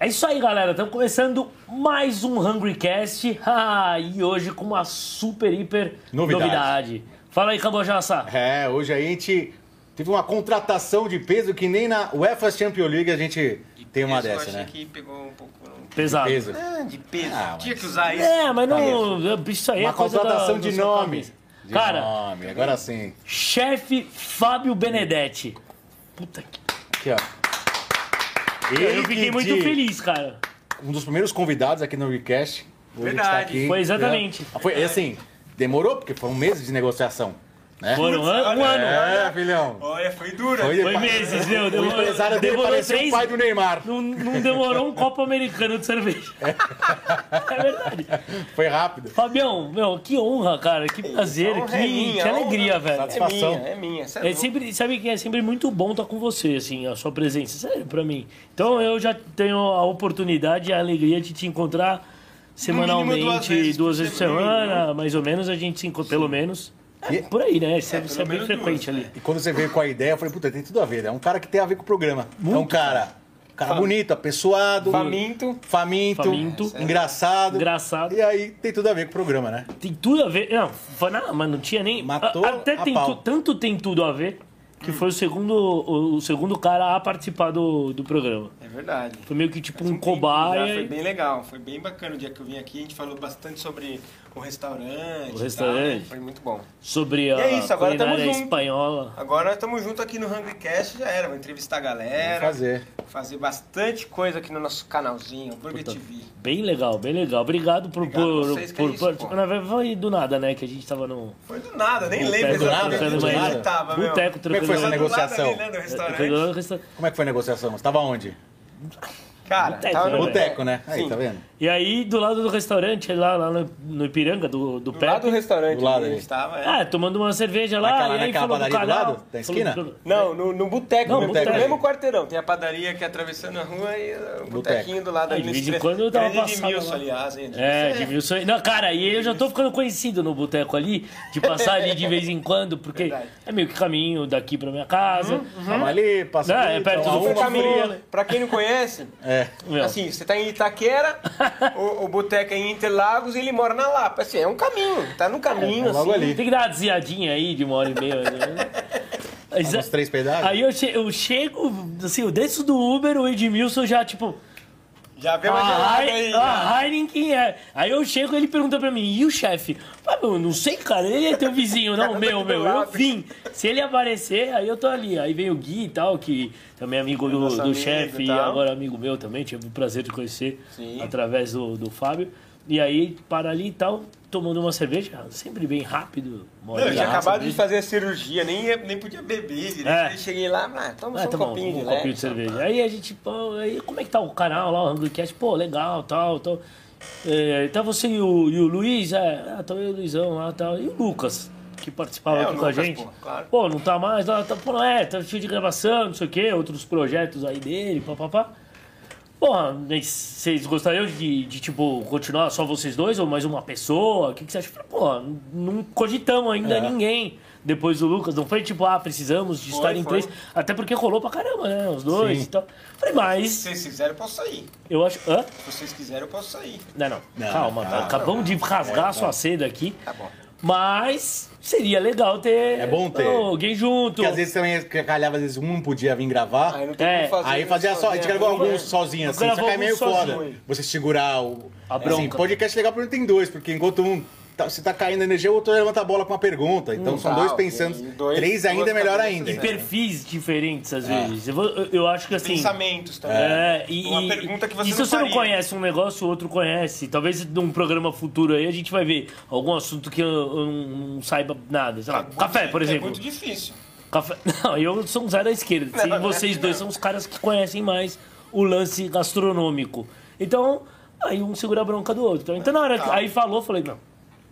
É isso aí, galera. Estamos começando mais um Hungry Cast. Ah, e hoje com uma super, hiper Novidade. novidade. Fala aí, Cabojaça. É, hoje a gente teve uma contratação de peso que nem na UEFA Champions League a gente tem uma dessa, achei né? que pegou um pouco Pesado. Peso. Ah, de peso. Ah, Tinha mas- que usar isso. É, mas não. Isso aí é Uma coisa contratação da, de nome. De Cara, nome, agora sim. chefe Fábio Benedetti. Puta que. Aqui, ó. Eu fiquei que muito de- feliz, cara. Um dos primeiros convidados aqui no Recast. Hoje Verdade. aqui, Foi exatamente. né? Foi assim, demorou, porque foram meses de negociação. Né? Foram um ano. um ano. É, filhão. Olha, foi dura. Foi, Foi meses, viu? O Demorou, empresário dele demorou parecia três o pai do Neymar. Não, não demorou um copo americano de cerveja. É verdade. Foi rápido. Fabião, meu, que honra, cara. Que prazer, honra que, é minha, que alegria, honra- velho. É Satisfação. minha, é minha. cê é É sempre, sabe que é sempre muito bom estar com você, assim, a sua presença, sério, pra mim. Então eu já tenho a oportunidade e a alegria de te encontrar semanalmente, duas duas vezes vezes, por semana, semana, mais ou menos, a gente se encontra, pelo menos. É, E- por aí, né? Isso é, pelo isso é bem frequente duas, ali. E quando você veio com a ideia, eu falei, puta, tem tudo a ver. É um cara que tem a ver com o programa. é um cara, cara bonito, apessoado, Faminto. faminto, Faminto. engraçado. Engraçado. E aí tem tudo a ver com o programa, né? Tem tudo a ver. Não, foi- não mas não tinha nem. Matou a- Até a tem pau. tu- tanto tem tudo a ver que foi o segundo, o, o segundo cara a participar do, do programa. É verdade. Foi meio que tipo Faz um já, cobaia. Foi bem legal, foi bem bacana o dia que eu vim aqui. A gente falou bastante sobre o restaurante. O e restaurante. tal, né? Foi muito bom. sobre a é isso, agora culinária junto. espanhola. Agora estamos juntos aqui no Hungry Cast, já era. Vou entrevistar a galera. Vamos fazer. Fazer bastante coisa aqui no nosso canalzinho, Burger Puta, TV. Bem legal, bem legal. Obrigado por. Obrigado por, vocês, que por, é isso, por- na verdade, foi do nada, né? Que a gente tava no. Foi do nada, nem lembro do nada, exatamente do onde nada. ele tava, meu. Boteco Como é que foi essa negociação? ali, né, Como é que foi a negociação? Você tava onde? Cara, Boteco, tava né, no velho? Boteco, né? Aí, Sim. tá vendo? E aí, do lado do restaurante, lá, lá no, no Ipiranga, do, do Do lado do restaurante Do lado onde a gente tava, é. Ah, tomando uma cerveja lá. Naquela- e aí naquela falou do padaria do canal. lado, da esquina? Falou- Não, no, no boteco, Não, mesmo, boteco. no mesmo quarteirão. Tem a padaria que é atravessando a rua e o botequinho do lado Ah, ali. de vez em quando eu tava passando Edmilson, lá. aliás, hein? É, de mil sonhos. Não, cara, e eu já tô ficando conhecido no boteco ali, de passar ali de vez em quando, porque Verdade. é meio que caminho daqui pra minha casa. Ali, passa Não, ali, é perto do fria. pra quem não conhece, É. Meu, assim, você tá em Itaquera, o, o boteco é em Interlagos e ele mora na Lapa. Assim, é um caminho, tá no caminho, É, é logo assim. ali. Tem que dar uma desviadinha aí de uma hora e meia. né? Mas, Uns três pedaços? Aí eu, che- eu chego, assim, eu desço do Uber, o Edmilson já, tipo, Já vê uma a, gelada aí. a Heineken é. Aí eu chego ele pergunta pra mim, e o chefe? Ah, meu, não sei, cara, ele é teu vizinho, não, meu, meu, eu vim. Se ele aparecer, aí eu tô ali. Aí vem o Gui e tal, que também é amigo do, do chefe e e agora amigo meu também, tive o prazer de conhecer Sim. através do, do Fábio. E aí, para ali e tal, tomando uma cerveja, sempre bem rápido. Não, eu tinha de acabado de fazer a cirurgia, nem, ia- nem podia beber. É. Cheguei lá, ah, toma Ah, tá um bom, copinho um de copinho de cerveja. Aí a gente, pô, aí como é que tá o canal lá, o Hungrycast? Pô, legal, tal, tal. É, tá você e o, e o Luiz? É, ah, tá eu e o Luizão lá, tal. E o Lucas, que participava É, aqui com a gente. pô, claro. Pô, não tá mais lá, tá, pô, é, tá cheio de gravação, não sei o quê, outros projetos aí dele, papapá. Porra, vocês gostariam de, de, tipo, continuar só vocês dois ou mais uma pessoa? O que, que você acha? Falei, Porra, não cogitamos ainda É. ninguém depois do Lucas. Não foi tipo, ah, precisamos de Foi, estar em foi. três. Até porque rolou pra caramba, né? Os dois Sim. e tal. Falei, mas Se vocês quiserem, eu posso sair. eu acho. Hã? Se vocês quiserem, eu posso sair. Não, não. Não, Calma, calma. acabamos de rasgar a sua seda aqui. Tá bom. Mas seria legal ter. É bom ter. alguém junto. Porque às vezes também calhava, às vezes um não podia vir gravar. Aí não tem É, como fazer. Aí fazia só, a gente sozinho, gravou né? alguns sozinho, assim, só que é meio alguns foda. sozinho. Você segurar o. A Assim, bronca. podcast legal porque tem dois, porque enquanto um. Tá- se tá caindo energia, o outro levanta a bola com uma pergunta. Então são tá, dois pensando. Dois- três ainda é melhor ainda. E né? perfis diferentes, às É. vezes. Eu, vou- eu- eu acho que assim. Pensamentos também. É, e, Uma e- pergunta que você e se não você não faria. conhece um negócio, o outro conhece. Talvez num programa futuro aí a gente vai ver algum assunto que eu, eu não, não saiba nada. Sei lá, muito- café, por É exemplo. muito difícil. Café... Não, eu sou um zero da esquerda. Não, E não, vocês não. dois são os caras que conhecem mais o lance gastronômico. Então, aí um segura a bronca do outro. Então, na hora que Tá. aí falou, eu falei, não.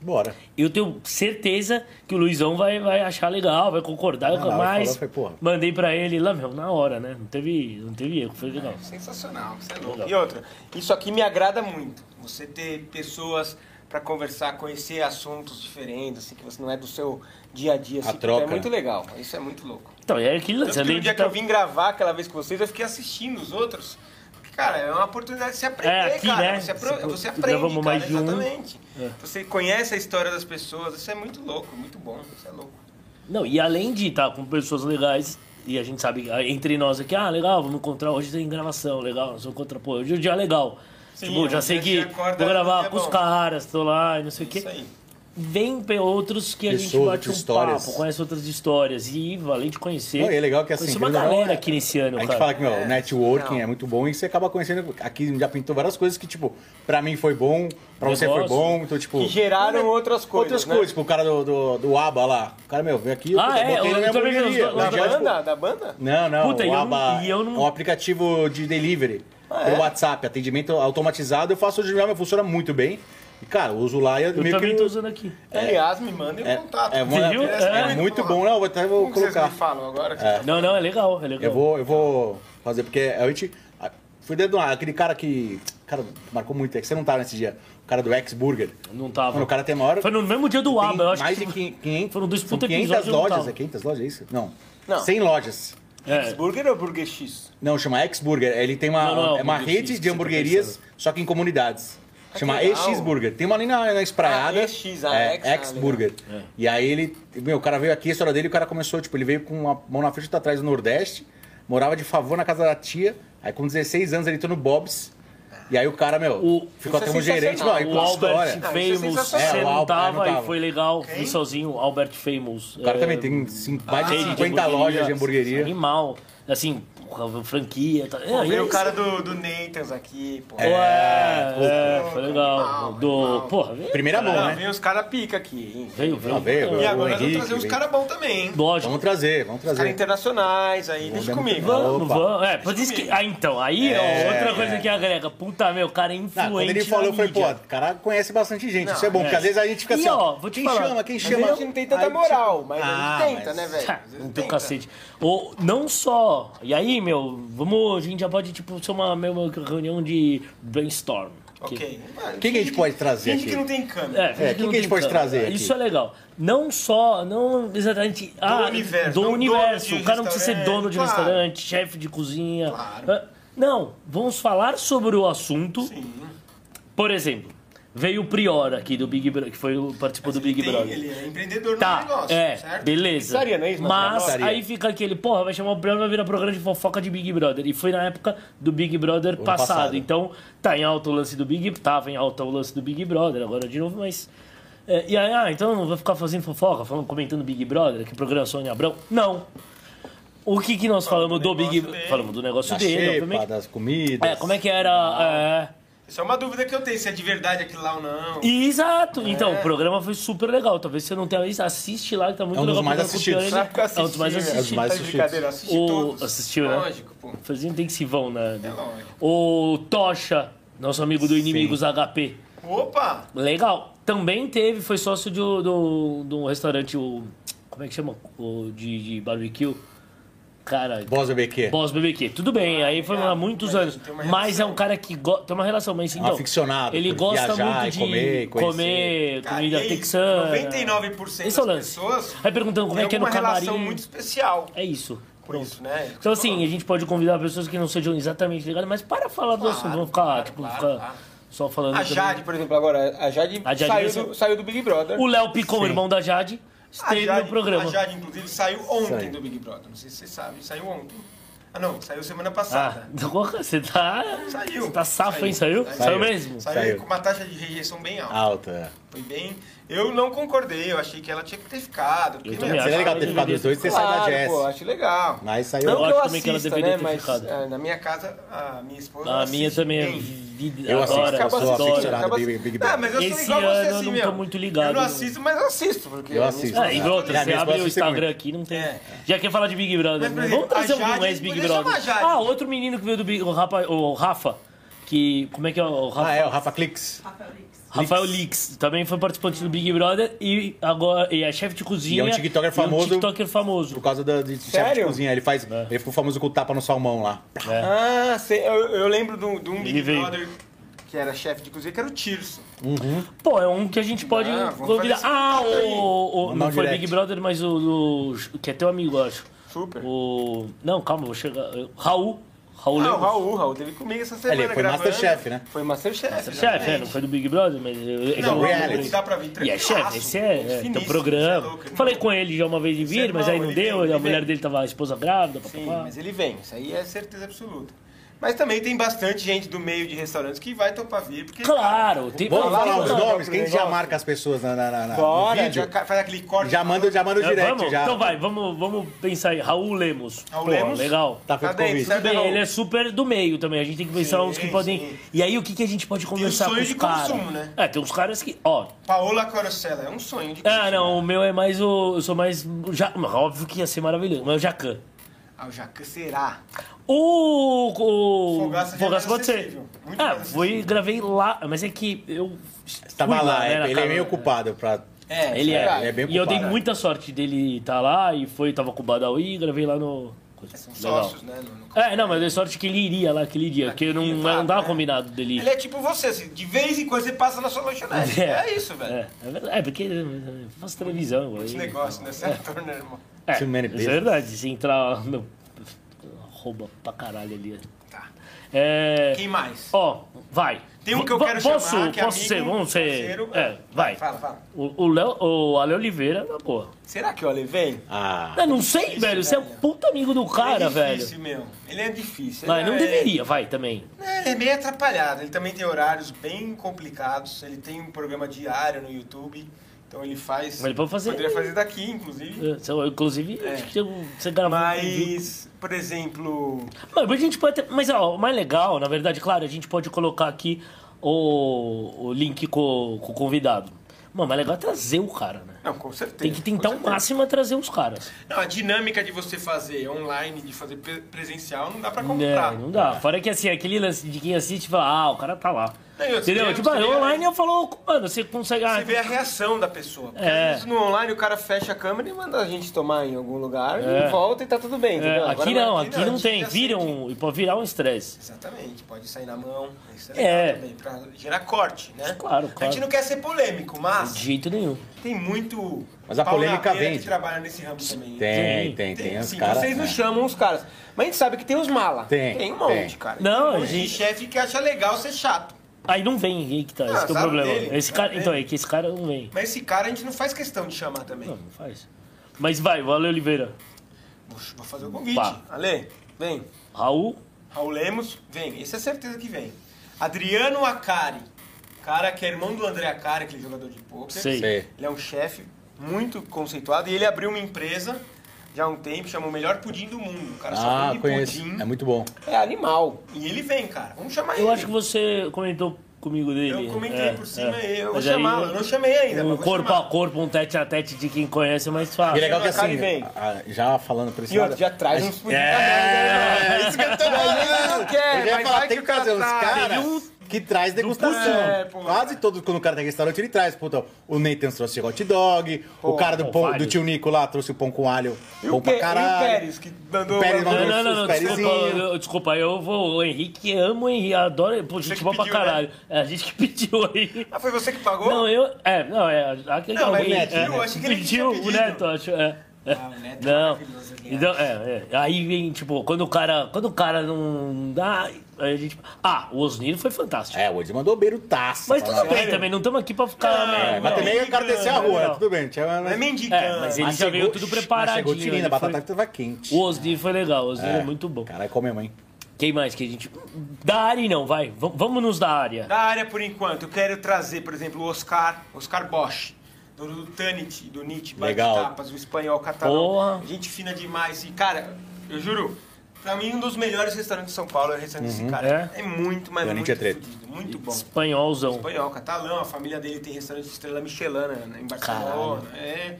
Bora. Eu tenho certeza que o Luizão vai, vai achar legal, vai concordar, Não, mas falou, foi, mandei pra ele lá, meu, na hora, né? Não teve, não teve erro, foi legal. Sensacional, você é louco. Legal. E outra, isso aqui me agrada muito. Você ter pessoas pra conversar, conhecer assuntos diferentes, assim, que você não é do seu dia a dia. A Assim, troca. É muito legal. Isso é muito louco. Então, é lance. Tanto que no dia que tá- eu vim gravar aquela vez com vocês, eu fiquei assistindo os outros. Cara, é uma oportunidade de você aprender, É, aqui, cara. né? Você, Você- aprende, cara, mais de um. exatamente. É. Você conhece a história das pessoas, isso é muito louco, muito bom, isso é louco. Não, e além de estar com pessoas legais, e a gente sabe, ah, entre nós aqui, ah, legal, vamos encontrar, hoje tem gravação, legal, nós vamos encontrar, pô, hoje é um dia legal. Sim, tipo, já um sei que vou gravar é com os caras, tô lá, e não sei o quê. Isso aí. Vem outros que a gente bate um histórias. papo, conhece outras histórias. E além de conhecer, Não, é legal que assim, uma galera aqui nesse ano, A gente cara. fala que, meu, É, o networking não. é muito bom e você acaba conhecendo. Aqui já pintou várias coisas que, tipo, pra mim foi bom, pra você foi bom, então, tipo. Que geraram outras coisas, Outras né? coisas, tipo, o cara do, do, do ABA lá. O cara, meu, veio aqui, eu Ah, puta, é, botei eu na minha hamburgueria. Da tipo, banda? Da banda? Não, não, Puta, o e eu ABA não- eu não- é um aplicativo de delivery Ah, pelo é? WhatsApp, atendimento automatizado. Eu faço hoje mesmo, funciona muito bem. E, cara, eu uso lá e eu Eu meio também que... tô usando aqui. Aliás, me mandem o É, contato. é, é, É. muito bom, não, eu até vou Como que vocês colocar. me falam agora? que- Não, não, é legal, é legal. Eu vou, eu vou fazer, porque a gente. Fui dentro de uma- aquele cara que. Cara, marcou muito, é que você não tava nesse dia. O cara do X-Burger. Não tava. Mano, o cara tem maior. Foi no mesmo dia do tem ABA, eu acho mais que... de 500, foram dois puta 500 episódios, eu não lojas. É 500 lojas, é isso? Não. Não. 100 lojas. É, Burger ou Burger X? Não, chama X-Burger. Ele tem uma, Não, não, é uma Burger X rede que de tá hamburguerias, só que em comunidades. Ah, Chama que legal. EX-Burger. Tem uma ali na, na Espraiada. Ah, EX, ah, é, X, ah, X-Burger. legal. É. E aí ele... Meu, o cara veio aqui, a história dele, o cara começou, tipo, ele veio com uma mão na frente e outra atrás do Nordeste, morava de favor na casa da tia, aí com 16 anos ele entrou no Bob's, e aí o cara, meu, O- ficou Isso até é um gerente, mano, aí O com Albert história. Ah, é Famous, É, o não Albert, tava não tava. e foi legal, fui sozinho, Albert Famous. O cara É, também tem mais de rede 50 hamburgueria, lojas de hamburgueria. Animal. Assim, porra, franquia. Tá, Pô, é, veio é o cara do, do Nathan's aqui, pô. Pô, É, puta. é, foi legal. Animal, Do. Porra, veio. Primeira mão, Não, né? vem os caras pica aqui, hein? Veio, veio. Não, veio, E agora nós vamos Henrique, trazer uns veio. caras bons também, hein? Lógico. Vamos trazer, vamos Os caras trazer. internacionais aí, deixa Vamos comigo. dar- Vamos, vamos. É, por isso que. Ah, então, aí, ó, outra coisa que agrega. Puta, meu, o cara é Não, influente. quando ele falou, falei, pô, o cara conhece bastante gente. Não, Isso é bom, é. porque às vezes a gente fica E, assim, ó, ó, vou te quem falar, chama, quem chama. a gente não tem tanta moral, mas ah, a gente tenta, mas- né, velho? Não tem tenta. cacete. Não só. E aí, meu, vamos. A gente já pode, tipo, ser uma mesma reunião de brainstorm. Ok. Mano, Quem que a gente pode trazer Finge aqui? que não tem câmera. É, É, quem não que a gente tem pode câmera. trazer aqui? Isso é legal. Não só, não exatamente. ah, universo, Do não universo. dono de o cara não precisa ser restaurante, dono de claro. restaurante, chefe de cozinha. Claro. Ah, Não, vamos falar sobre o assunto. Sim. Por exemplo, veio o Prior aqui do Big Brother, que foi, o- participou do Big tem- Brother. Ele é empreendedor no Tá, negócio, é, certo? beleza. Pizzaria, não é isso? Mas Pizzaria. aí fica aquele, porra, vai chamar o Prior, vai virar programa de fofoca de Big Brother. E foi na época do Big Brother passado. passado. Então, tá em alta o lance do Big... Tava em alta o lance do Big Brother, agora de novo, mas... é, e aí, ah, então não vai ficar fazendo fofoca, falando, comentando Big Brother, que programa Sônia Abrão? Não. O que que nós falamos do, do Big... Falamos do negócio Da dele, xepa, obviamente. das comidas. É, como é que era... é, Isso é uma dúvida que eu tenho, se é de verdade aquilo lá ou não. Exato. Então, É. o programa foi super legal. Talvez você não tenha visto. Assiste lá, que tá muito É um dos legal. mais com o assistidos. Sabe que eu assisti, É um dos mais assistidos. É um dos mais Tá de brincadeira, assisti O- todos. assistiu, né? Lógico, pô. Fazia intensivão, né? É lógico. O Tocha, nosso amigo do Sim. Inimigos HP. Opa! Legal. Também teve, foi sócio de, um- do, do restaurante, o. Como é que chama? O de, de barbecue. Cara. Boss BBQ. Boss BBQ. Tudo bem, aí foi há muitos Mas anos. uma Mas é relação. um cara que go... tem uma relação, mas então, aficionado Ele gosta viajar muito de comer comer Cara, comida e texana. 99% Esse é das o lance. pessoas Aí perguntando como tem é que é no alguma relação camarim. muito especial É isso. Pronto. isso, né? Então assim, a gente pode convidar pessoas que não sejam exatamente ligadas, mas para falar do assunto, vamos ficar, claro, tipo, claro, ficar claro. só falando. A também. Jade, por exemplo, agora, a Jade, A Jade saiu, vai do, saiu do Big Brother. O Léo Picon, irmão da Jade, esteve Jade, no programa. A Jade, inclusive, saiu ontem Saiu. do Big Brother. Não sei se você sabe, saiu ontem. Ah, não, saiu semana Ah, passada. você tá. Saiu. Você tá safo, hein? Saiu? Saiu, Saiu. mesmo? Saiu, Saiu. com uma taxa de rejeição bem alta. Alta. Foi bem. Eu não concordei, eu achei que ela tinha que ter ficado. porque, Eu também meu, acho. Seria legal ter ficado os dois e ter saído da Claro, Jess. pô, acho legal. Mas saiu. Não, Não que acho eu também que ela assista, deveria né, ter mas ficado. é, na minha casa, a minha esposa A minha assiste também é bem. vida. Eu assisto, adora, eu sou adora. aficionado Acaba- Big- Big Ah, Brother. mas eu sou Esse igual você, ano eu assim, não meu. tô muito ligado, Eu não né? assisto, mas eu assisto. Porque Eu a minha assisto. esposa Ah, e É, outra, minha você esposa abre o assiste Instagram aqui, não tem. É. Já quer falar de Big Brother, Mas, por né? exemplo, Vamos trazer a um ex-Big podia Brother. chamar a Jade. Ah, outro menino que veio do Big... O Rafa, o Rafa que... Como é que é o Rafa? Ah, é, o Rafa Clix. Rafael Lix. Também foi participante do Big Brother e agora e é chefe de cozinha. E é um TikToker e famoso. TikToker famoso. Por causa da, de chefe de cozinha. Ele faz. Ele ficou famoso com o tapa no salmão lá. É. Ah, sei, eu, eu lembro de um, um Big veio. Brother que era chefe de cozinha, que era o Tirso. Pô, é um que a gente pode Ah, convidar. Ah, o, o- não um foi direct. Big Brother, mas o, o- que é teu amigo, eu acho. Super. O não, calma, vou chegar. Raul, Raul Ah, o Lemos. Raul, Raul teve comigo essa semana. Ele foi gravando. Masterchef, né? Foi Masterchef. Chefe, é, não foi do Big Brother, mas... eu- Não, eu- o reality. dá pra vir E é tranquilaço, chefe, esse é, é finíssimo, um programa. você é louco, Falei não- com ele já uma vez de vir, é mas aí não ele deu, vem, a ele mulher vem. dele tava a esposa grávida, Sim, papapá. mas ele vem, isso aí é certeza absoluta. Mas também tem bastante gente do meio de restaurantes que vai topar vir, porque... Claro, tem... Vamos falar os nomes, não, que a gente já marca as pessoas na, na, na- na- no Bora, vídeo. já faz aquele corte. Já manda, já manda o É, direct. vamos? já. Então vai, vamos, vamos pensar aí. Raul Lemos. Raul Pô, Lemos? Legal. Tá feito Tá dentro, convite. Tudo bem, ele é super do meio também. A gente tem que pensar Sim, uns que podem. sim. E aí, o que, que a gente pode conversar sonho com os de caras? consumo, né? É, tem uns caras que. Ó. Paola Corosella, é um sonho de Ah, consumo. não, o meu é mais o. Eu sou mais. Ja, óbvio que ia ser maravilhoso, mas o Jacan. Ah, o Jacan será? O. O. Fogaça é Fogaça pode ser. muito Ah, fui gravei lá, mas é que eu. Tava fui lá, né, é- ele é casa- meio ocupado pra. É, Ele é. Ele é bem e eu dei ocupado, muita sorte dele estar lá e foi, tava com o Badawi e gravei lá no. São Legal. sócios, né? no- no- É, não, mas eu dei sorte que ele iria lá aquele dia, porque não, não, dava né? combinado dele ir. Ele é tipo você, assim, de vez em quando você passa na sua lanchonete. É, isso, velho. É, é, é porque eu faço televisão. Esse negócio, né? Você é ator, né, irmão? É, Too many é verdade. Se entrar, meu, rouba pra caralho ali. Tá. É, Quem mais? ó, vai. Tem um que eu quero posso, chamar, que é Posso amigo, ser, vamos ser... parceiro. É, vai. Fala, fala. O, o, Léo, o Ale Oliveira, na boa. Será que o Ale vem? Ah. Eu não sei, velho. Você é um velho. puta amigo do cara, ele é velho. difícil, meu. Ele é difícil. Mas Ele não é- deveria, vai, também. É, Ele é meio atrapalhado. Ele também tem horários bem complicados. Ele tem um programa diário no YouTube. Então ele faz. Mas ele pode fazer- Poderia fazer daqui, inclusive. É, Inclusive, É. acho que você um vídeo. Mas, por exemplo. Mas a gente pode ter, mas ó, o mais legal, na verdade, claro, a gente pode colocar aqui o, o link com, com o convidado. Mano, mas legal é trazer o cara, né? Não, com certeza. Tem que tentar o máximo a trazer os caras. Não, a dinâmica de você fazer online, de fazer pre- presencial, não dá pra comprar. não dá. Fora que assim, aquele lance de quem assiste fala, ah, o cara tá lá. Não, Entendeu? dia Tipo, ah, online eu falo, mano, você consegue. ah, Você vê a reação da pessoa. Porque É. às vezes no online o cara fecha a câmera e manda a gente tomar em algum lugar É. e volta e tá tudo bem, é, entendeu? Agora aqui não, aqui a não gente tem. Vira um, pode virar um estresse. Exatamente, pode sair na mão. Isso é, É. também, pra gerar corte, né? Claro, A claro. gente não quer ser polêmico, mas De jeito nenhum. tem muito. Mas a polêmica vende. que trabalha nesse ramo também. Tem, tem, tem. Os sim, caras. vocês não é. chamam os caras. Mas a gente sabe que tem os mala. Tem, Tem um monte, tem. cara. Não, tem um gente- chefe que acha legal ser chato. Aí não vem, aí que tá. Ah, esse que é o problema. dele, esse cara, então, é que esse cara não vem. Mas esse cara a gente não faz questão de chamar também. Não, não faz. Mas vai, valeu, Oliveira. Vou fazer o convite. Pá. Ale, vem. Raul, Raul Lemos, vem. Esse é certeza que vem. Adriano Acari. Cara que é irmão do André Acari, aquele jogador de poker. Sei. Sei. Ele é um chefe muito conceituado e ele abriu uma empresa já há um tempo, chama o melhor pudim do mundo. O cara só Ah, vende conheço. pudim. É muito bom. É animal. E ele vem, cara. Vamos chamar ele. eu acho que você comentou comigo dele. Eu comentei É, por cima, é. eu vou chamá-lo. Eu não chamei ainda, Um corpo chamar. a corpo, um tete a tete de quem conhece é mais E fácil. legal que assim, já falando por esse E outro, lado. já traz uns pudim É, isso que eu tô falando. não Eu ia falar, tem que trazer uns caras que traz degustação. É, pô. Quase todo, quando o cara tem restaurante, ele traz. Puta, o Nathan trouxe hot dog, o cara do, pô, pão, do tio Nico lá trouxe o pão com alho, E bom o, pra e o caralho. Pérez, que mandou... O Pérez mandou- Não, não, não, Os não, desculpa, eu, desculpa, eu vou. O Henrique amo o Henrique, adoro. Pô, gente boa pra pediu, caralho. É a gente que pediu aí. Ah, foi você que pagou? Não, eu. É, não, é. Aquele Não, mas alguém, ele pediu, é, achei que ele pediu, o. Neto, acho. É. Ah, o Neto é Não. Então, é, é. Aí vem, tipo, quando o cara. Quando o cara não dá. Aí a gente. Ah, o Osniro foi fantástico. É, hoje mandou beirutaça. Mas Fala, tudo bem também, não estamos aqui pra ficar. Não, É, mas Não, também o cara desceu a rua, não. né? tudo bem. Tinha, Não é mendigando. É, mas ele Mas já veio chegou- tudo mas preparadinho. Chegou ele a batata foi- tava quente. O Osnir foi legal, o Osnir é. muito bom. Caralho, come mãe. Quem mais que a gente. Da área não, vai. V- vamos nos da área. Da área, por enquanto, eu quero trazer, por exemplo, o Oscar, Oscar Bosch, do, do Tanit, do Nietzsche, Legal. Tapas, o espanhol catalão. Porra. Gente fina demais. E, cara, eu juro, pra mim, um dos melhores restaurantes de São Paulo é o restaurante desse cara. É? muito, mas Do muito é treta. fudido, muito bom. Espanholzão. Espanhol, catalão, a família dele tem restaurante de estrela Michelin né, em Barcelona. É.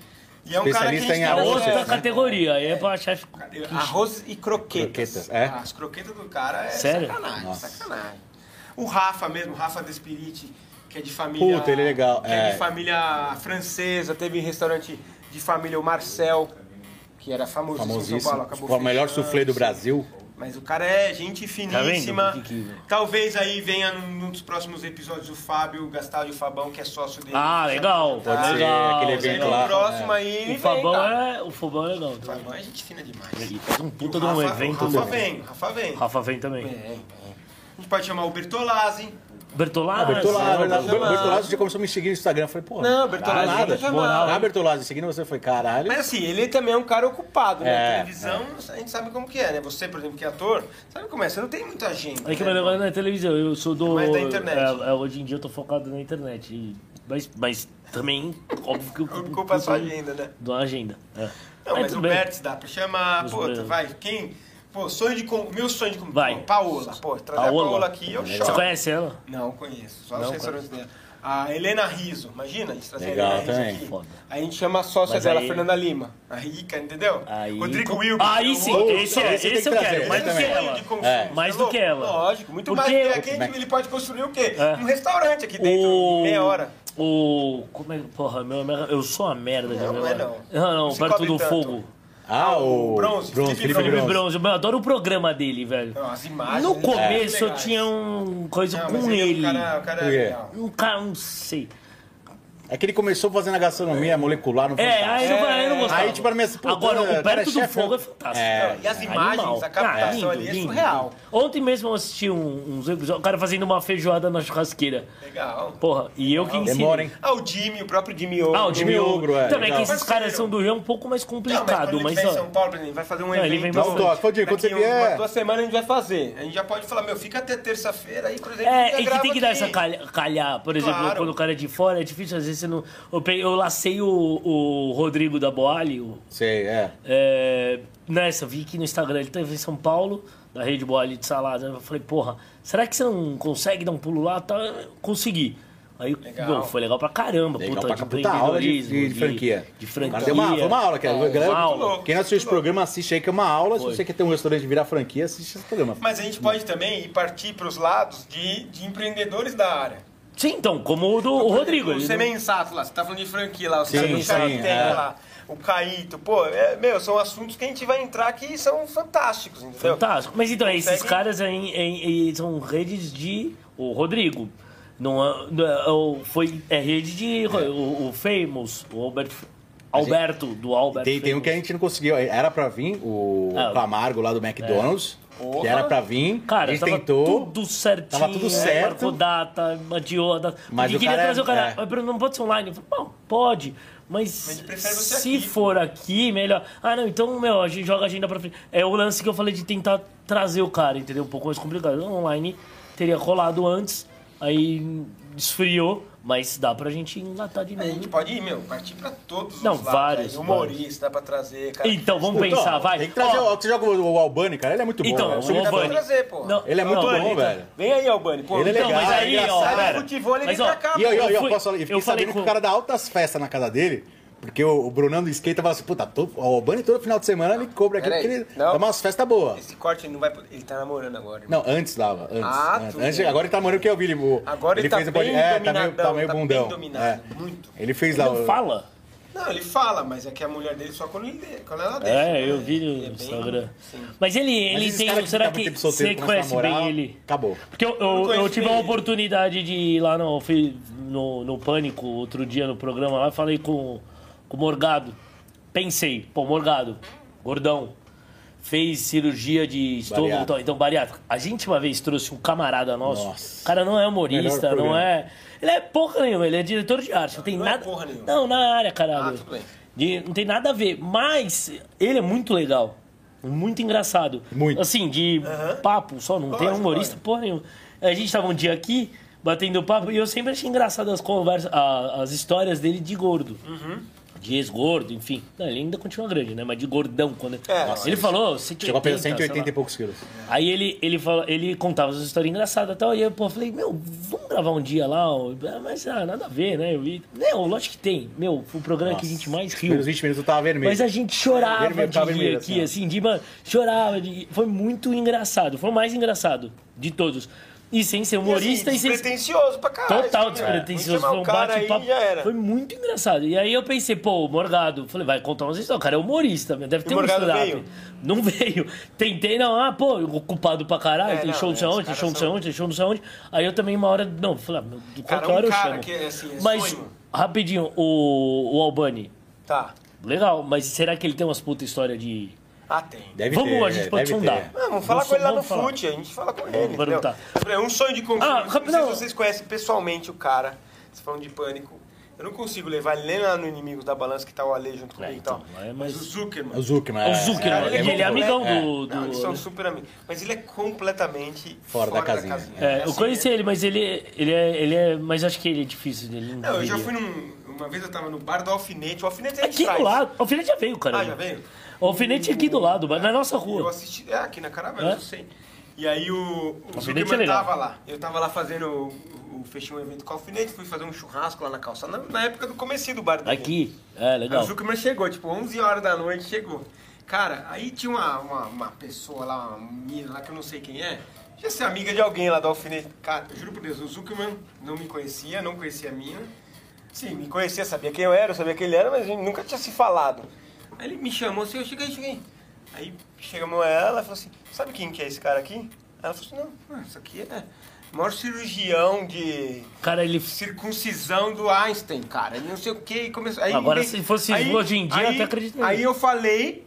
E é um cara que a Especialista gente em arroz, Outra né? categoria. Aí é pra chefe. Arroz e croquetas. Croquetas, é? As croquetas do cara é Sério? sacanagem, Nossa. sacanagem. O Rafa mesmo, o Rafa Despiriti, que é de família... Puta, ele é legal, Que é. é. de família francesa, teve restaurante de família o Marcel, que era famoso em São Famosíssimo. Paulo, acabou Foi o melhor soufflé do Brasil. Mas o cara é gente finíssima. Tá? Que- que- Talvez aí venha num, num dos próximos episódios o Fábio Gastaldi, o Fabão, que é sócio dele. Ah, legal. Pode ser, legal. aquele evento no lá. próximo aí O vem, Fabão, cara. é, o Fabão é legal. O Fabão é gente fina demais. E faz um puta O de um Rafa- evento. O Rafa vem, o Rafa vem. Rafa vem também. Vem, vem. A gente pode chamar o Bertolazzi. Bertolazzi. Ah, Bertolazzi, chamar. Bertolazzi já começou a me seguir no Instagram. Eu falei, pô. Não, Bertolazzi nada. chamar. Ah, Bertolazzi, seguindo você foi caralho. Mas assim, ele também é um cara ocupado, né? É, televisão, a gente sabe como que é, né? Você, por exemplo, que é ator, sabe como é? Você não tem muita agenda. É que né? meu negócio não é televisão, eu sou do. Mais da internet. É, é, hoje em dia eu tô focado na internet. e- mas, mas também, óbvio que eu Ocupa a sua agenda, né? Da agenda. É. Não, mas tudo o bem. Bertz dá pra chamar, puta, vai, quem... Pô, sonho de... Com... Meu sonho de... Vai. Pô, Paola, pô, trazer Paola. a Paola aqui, eu Você choro. conhece ela? Não, conheço, só Não os restaurantes dela. A Helena Riso, imagina, a gente trazer Legal a Helena também. Riso aqui. Foda. A gente chama a sócia Mas dela, aí- Fernanda Lima. A rica, entendeu? Aí- Rodrigo Wilber. Aí o sim, outro esse é, esse tem esse que eu trazer, quero, esse mais do que também. ela. de consumo, É. você Mais é do que louco? ela. Lógico, muito Porque mais. Porque aqui ele pode construir o quê? É. Um restaurante aqui dentro, em meia hora. O. Como é que. Porra, meu, eu sou uma merda de Não, não é memória. não. Não, não, Não se perto cobre do tanto. fogo. Ah, o. o Bronze, Bronze, Felipe Felipe Bronze. Bronze. Eu adoro o programa dele, velho. Não, as imagens. No começo eu legais. tinha um coisa Não, com ele. é ele. cara, o cara Por quê? é legal. Um cara, não sei. É que ele começou fazendo a gastronomia molecular no É, aí não, aí não gostava. Aí, tipo, era assim, pô, Agora, o cara, Perto do chefe, Fogo é eu- fantástico. É. E as imagens, Animal. a captação Ah, ali é lindo, surreal. Ontem mesmo eu assisti um- uns episódios, o cara fazendo uma feijoada na churrasqueira. Legal. Porra, e eu que ensinei. Demora, hein? Ah, o Jimmy, o próprio Jimmy Ogro. Ah, o Jimmy Jimmy Ogro. Ogro, é, Também que esses caras são do Rio é um pouco mais Não, mas complicado, ele mas, em ó. São Paulo, por exemplo, vai fazer um Não, evento. ele vem Dá um bastante. toque. Fodinho, quando daqui você vier- umas duas semanas a gente vai fazer. A gente já pode falar, meu, fica até terça-feira aí, por exemplo. É, é que grava tem que dar aqui. essa calha, calhar. Por exemplo, Claro. quando o cara é de fora, é difícil, às vezes você não. Eu, pe- eu lacei o, o Rodrigo da Boali, o- Sei, é. é, nessa, vi que no Instagram ele teve em São Paulo, da rede Boali de salada. Eu falei, porra, será que você não consegue dar um pulo lá? Tá, consegui. Aí Legal. pô, foi legal pra caramba, Legal puta, pra de puta aula de, de, de franquia. De O franquia. cara deu uma, foi uma aula, que a galera, uma aula. Quem não assistiu esse programa, assiste aí, que é uma aula. Foi. Se você quer ter um restaurante e virar franquia, assiste esse programa. Mas a gente pode também ir partir para os lados de, de empreendedores da área. Sim, então, como o do o Rodrigo. O não- Semensato lá, você tá falando de franquia lá, o Sim, sim, tem é. lá. O Caíto, pô, é, meu, são assuntos que a gente vai entrar que são fantásticos, entendeu? Fantástico. Mas então, esses Consegue- caras aí, aí- aí são redes de. O Rodrigo. Não, é- não é- o- foi, é rede de. O, o Famous, o Albert, Alberto, do Albert. Tem, tem um que a gente não conseguiu. Era pra vir, o Ah, Camargo lá do McDonald's. Porra. Que era pra vir. Cara, tava tentou. tudo certinho. tava tudo certo. Marcou data, adiou a data. Mas o queria cara é- trazer o cara. é. Mas Bruno, não pode ser online. Eu falei, não, pode. Mas, Mas se aqui. for aqui, melhor. Ah, não, então, meu, a gente joga a agenda pra frente. É o lance que eu falei de tentar trazer o cara, entendeu? Um pouco mais complicado. Online teria rolado antes, aí esfriou, mas dá pra gente engatar de A novo. gente pode ir, meu, partir pra todos Não, os lados. vários, aí. Humorista, dá pra trazer, cara. Então, vamos Puta, pensar, ó, vai. Tem que trazer. Ó, o- Você joga o, o Albani, cara? Ele é muito bom. Então, velho. Eu o muito Dá pra Albani. trazer, pô. Não, Ele é muito não, bom, então, velho. Vem aí, Albani, pô. Ele é Então, legal, mas é aí, engraçado. ó, Sai pera. do futebol, ele Mas, vem ó, pra cá, E eu, eu, eu, Eu fui- posso, eu fiquei eu falei sabendo que com- o cara dá altas festas na casa dele. Porque o, o Brunão do skate tava assim, puta, todo, o Albani todo final de semana ele cobra aqui porque ele não. dá umas festas boas. Esse corte não vai... Ele tá namorando agora. irmão. Não, antes dava. Antes. Ah, antes. tudo Antes- bem. agora ele tá namorando que eu vi ele. o- Agora ele, tá fez o bem pod- É, tá meio, dominadão, tá meio tá bundão. bem dominado, É. muito. Ele fez lá. Não o- fala. Não, ele fala, mas é que a mulher dele só quando, ele, quando ela deixa. É, né? eu vi Ele é no bem- Instagram. sim. Mas ele, Mas ele esses tem. caras será ficam que muito tempo solteiro, você a conhece namorar, bem ele? Acabou. Porque eu, Eu eu, conheço tive a ele. oportunidade de ir lá no, fui no, no Pânico outro dia no programa lá, falei com, com o Morgado. Pensei, pô, Morgado, gordão, fez cirurgia de estômago, Bariátrico. então, então bariátrico. A gente uma vez trouxe um camarada nosso. Nossa. O cara não é humorista, não é. Ele é porra nenhuma, ele é diretor de arte. Não tem não é nada. porra nenhuma. Não, na área, caralho. Ah, tudo bem. De- não tem nada a ver. Mas ele é muito legal. Muito engraçado. Muito. Assim, de papo só, não tem humorista, porra nenhuma. A gente tava um dia aqui, batendo papo, e eu sempre achei engraçado as conversas, a- as histórias dele de gordo. Uhum. De ex-gordo, enfim. Não, ele ainda continua grande, né? Mas de gordão. Quando... É, Nossa, ele falou, 180, Chegou a pesar sei 180 lá. e poucos quilos. Aí ele, ele, fala, ele contava essas histórias engraçadas e tal. E eu pô, falei, meu, vamos gravar um dia lá? Mas ah, nada a ver, né? Eu vi. Não, lógico que tem. Meu, o programa que a gente mais Os riu. primeiros 20 minutos eu tava vermelho. Mas a gente chorava Vermelho, de vermelho, aqui, assim, assim, de, mano, chorava de... Foi muito engraçado, foi o mais engraçado de todos. E sem ser humorista e e sem despretensioso pra caralho. Total assim, despretensioso. chamar Foi um bate-papo. Foi muito engraçado. E aí eu pensei, pô, o Morgado. Falei, vai contar umas histórias. O cara é humorista, deve ter um stand-up. Não veio. Tentei, não. Ah, pô, ocupado pra caralho. É, tem não, show não sei é, onde, tem show não sei onde, tem show não sei onde. Aí eu também, uma hora. Não, falei, ah, qualquer hora eu chamo. que é, assim, é Mas, sonho. rapidinho, o, o Albani. Tá. Legal, mas será que ele tem umas puta história de. Ah, tem. Deve Vamos, ter, a gente é, pode sondar. Não, vamos falar Vamos com ele lá no vamos falar. fute, a gente fala com ele. entendeu? perguntar. É um sonho de consumo. Ah, não rápido, sei se não. vocês conhecem pessoalmente o cara. Vocês falam de pânico. Eu não consigo levar ele nem lá no Inimigos da Balança, que tá o Ale junto comigo e então, tal. é, Mas mas- o Zuckerman. O Zuckerman. É o é, Zuckerman. é, e ele é amigão né? do. Não, do- eles são super amigos. Mas ele é completamente Fora da casinha. É, eu assim, conheci ele, mas ele, ele, é, ele é. Mas acho que ele é difícil dele. Não, eu já fui num. Uma vez eu tava no bar do Alfinete. O Alfinete é Aqui do lado. O alfinete já veio, cara. Ah, já veio? O alfinete é aqui do lado, na nossa Eu rua. assisti. É, aqui na Caravana, É? eu sei. E aí o, o Alfinete é tava lá. Eu tava lá fazendo. o- o- Fechei um evento com o Alfinete, fui fazer um churrasco lá na calçada, na, na época do comecinho do bar. Aqui. É, Aí legal. o Zuckerman chegou, tipo, 11 horas da noite chegou. Cara, aí tinha uma, uma, uma pessoa lá, uma menina lá que eu não sei quem é, já ser amiga de alguém lá do alfinete. Cara, eu juro por Deus, o Zuckerman não me conhecia, não conhecia a mina. Sim, me conhecia, sabia quem eu era, sabia quem ele era, mas nunca tinha se falado. Aí ele me chamou assim, eu cheguei, cheguei. Aí chegamos ela e falou assim, sabe quem que é esse cara aqui? Ela falou assim, não, isso aqui é o maior cirurgião de Cara, ele. circuncisão do Einstein, cara. Ele não sei o que. E começou, aí Agora, se fosse hoje em dia, eu aí, até acredito Aí eu falei,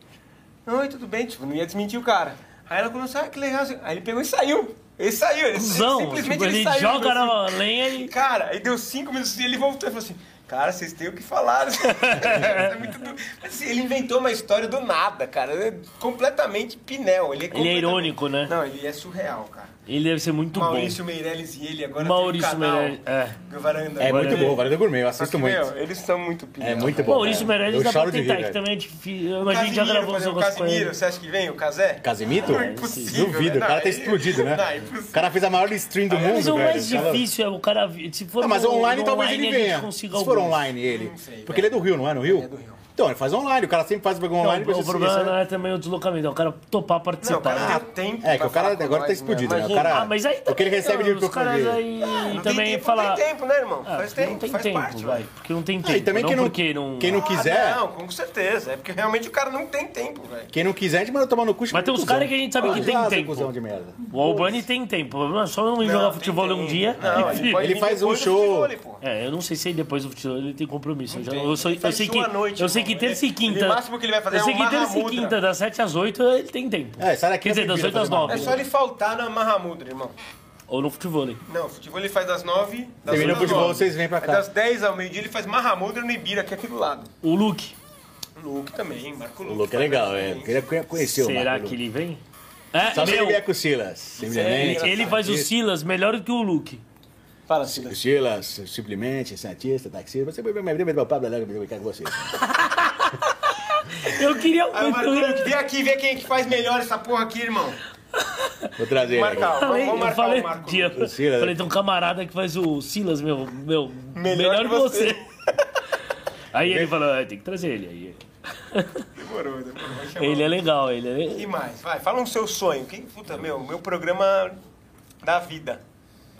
oi, tudo bem, tipo, não ia desmentir o cara. Aí ela começou, ah, que legal. Aí ele pegou e saiu. Ele saiu, ele Cusão. simplesmente Tipo, ele, ele saiu. joga assim. na lenha e. Cara, aí deu cinco minutos e ele voltou e falou assim. Cara, vocês têm o que falar. é muito do... Assim, ele inventou uma história do nada, cara. É completamente pinel. Ele é, Ele é completamente- irônico, né? Não, ele é surreal, cara. Ele deve ser muito Maurício Meirelles e ele agora Maurício tem um canal, Meirelles, é. Varanda. É Agora muito bom, Varanda Gourmet, eu assisto que, muito. meu, eles são muito pinel. É muito bom. bom. Maurício cara. Meirelles Eu dá pra tentar, rir, que também é difícil. O Mas a gente já gravou por uns exemplo, o negócios com Casimiro, ele. você acha que vem? O Casé? Casimito? Não, é impossível, Duvido, né? o cara tá é- explodido, né? Não, é. O cara fez a maior stream do mundo, Mas o velho. mais O cara- difícil é o cara. Se for Ah, mas online talvez ele venha. Se for online ele. Não sei, Porque ele é do Rio, não é? No Rio? é do Rio. Então, ele faz online, o cara sempre faz o programa Não, online. o problema não é também o deslocamento, é o cara topar Não, o participar. cara tem tempo É, que o cara agora tá nós, explodido, né? O cara- ah, mas aí o que ele também, recebe de os caras aí Não também tem tempo, falar. Não tem tempo, né, irmão? Ah, faz tempo, não tem faz tempo, parte, vai. Porque não tem Ah, tempo. e também não quem não, porque não. quem não Ah, quiser, não, com certeza. É porque realmente o cara não tem tempo, velho. quem não quiser, a gente manda tomar no cu. Mas tem uns caras que a gente sabe que tem tempo. cuzão de merda. O Albani tem tempo. O problema é só não ir jogar futebol um dia. Não, ele, faz um show- futebol, pô. É, eu não sei se depois do futebol ele tem compromisso. Eu, sei que. eu sei que irmão. terça e quinta. o máximo que ele vai fazer eu sei é que terça e quinta, das 7 às 8, ele tem tempo. É, sai daqui Quer dizer, das bebida 8 às fazer 9. É só ele faltar na Mahamudra, irmão. Ou no futebol. Não, o futebol ele faz das 9. Das Termina o 8 às futebol, 9. vocês vêm pra Aí cá. das 10 ao meio-dia ele faz Mahamudra no Ibira, que é aqui do lado. O Luke. O Luke também, Marco O Luke. Luke é legal, é. Eu queria conhecer o Será Marco que Luke. ele vem? É, Só se ele meu, vier com o Silas. Simplesmente. ele faz o Silas melhor do que o Luke. Fala, O Silas. Silas, simplesmente, cientista, taxista. Você vai me ver meu papo da Lega, eu quero com você. Eu queria Aí o muito. Marco Luke, vem aqui, vê quem é que faz melhor essa porra aqui, irmão. Vou trazer ele. Marcar, Falei, vamos eu marcar falei, o Marco dia. O Silas. falei, tem um camarada que faz o Silas, meu, meu melhor, Melhor que você. você. Aí ele falou, "É, tem que trazer ele. Aí, Demorou, demorou. Ele é legal, ele é E mais? Vai, fala um seu sonho. Quem, puta, meu, meu programa da vida.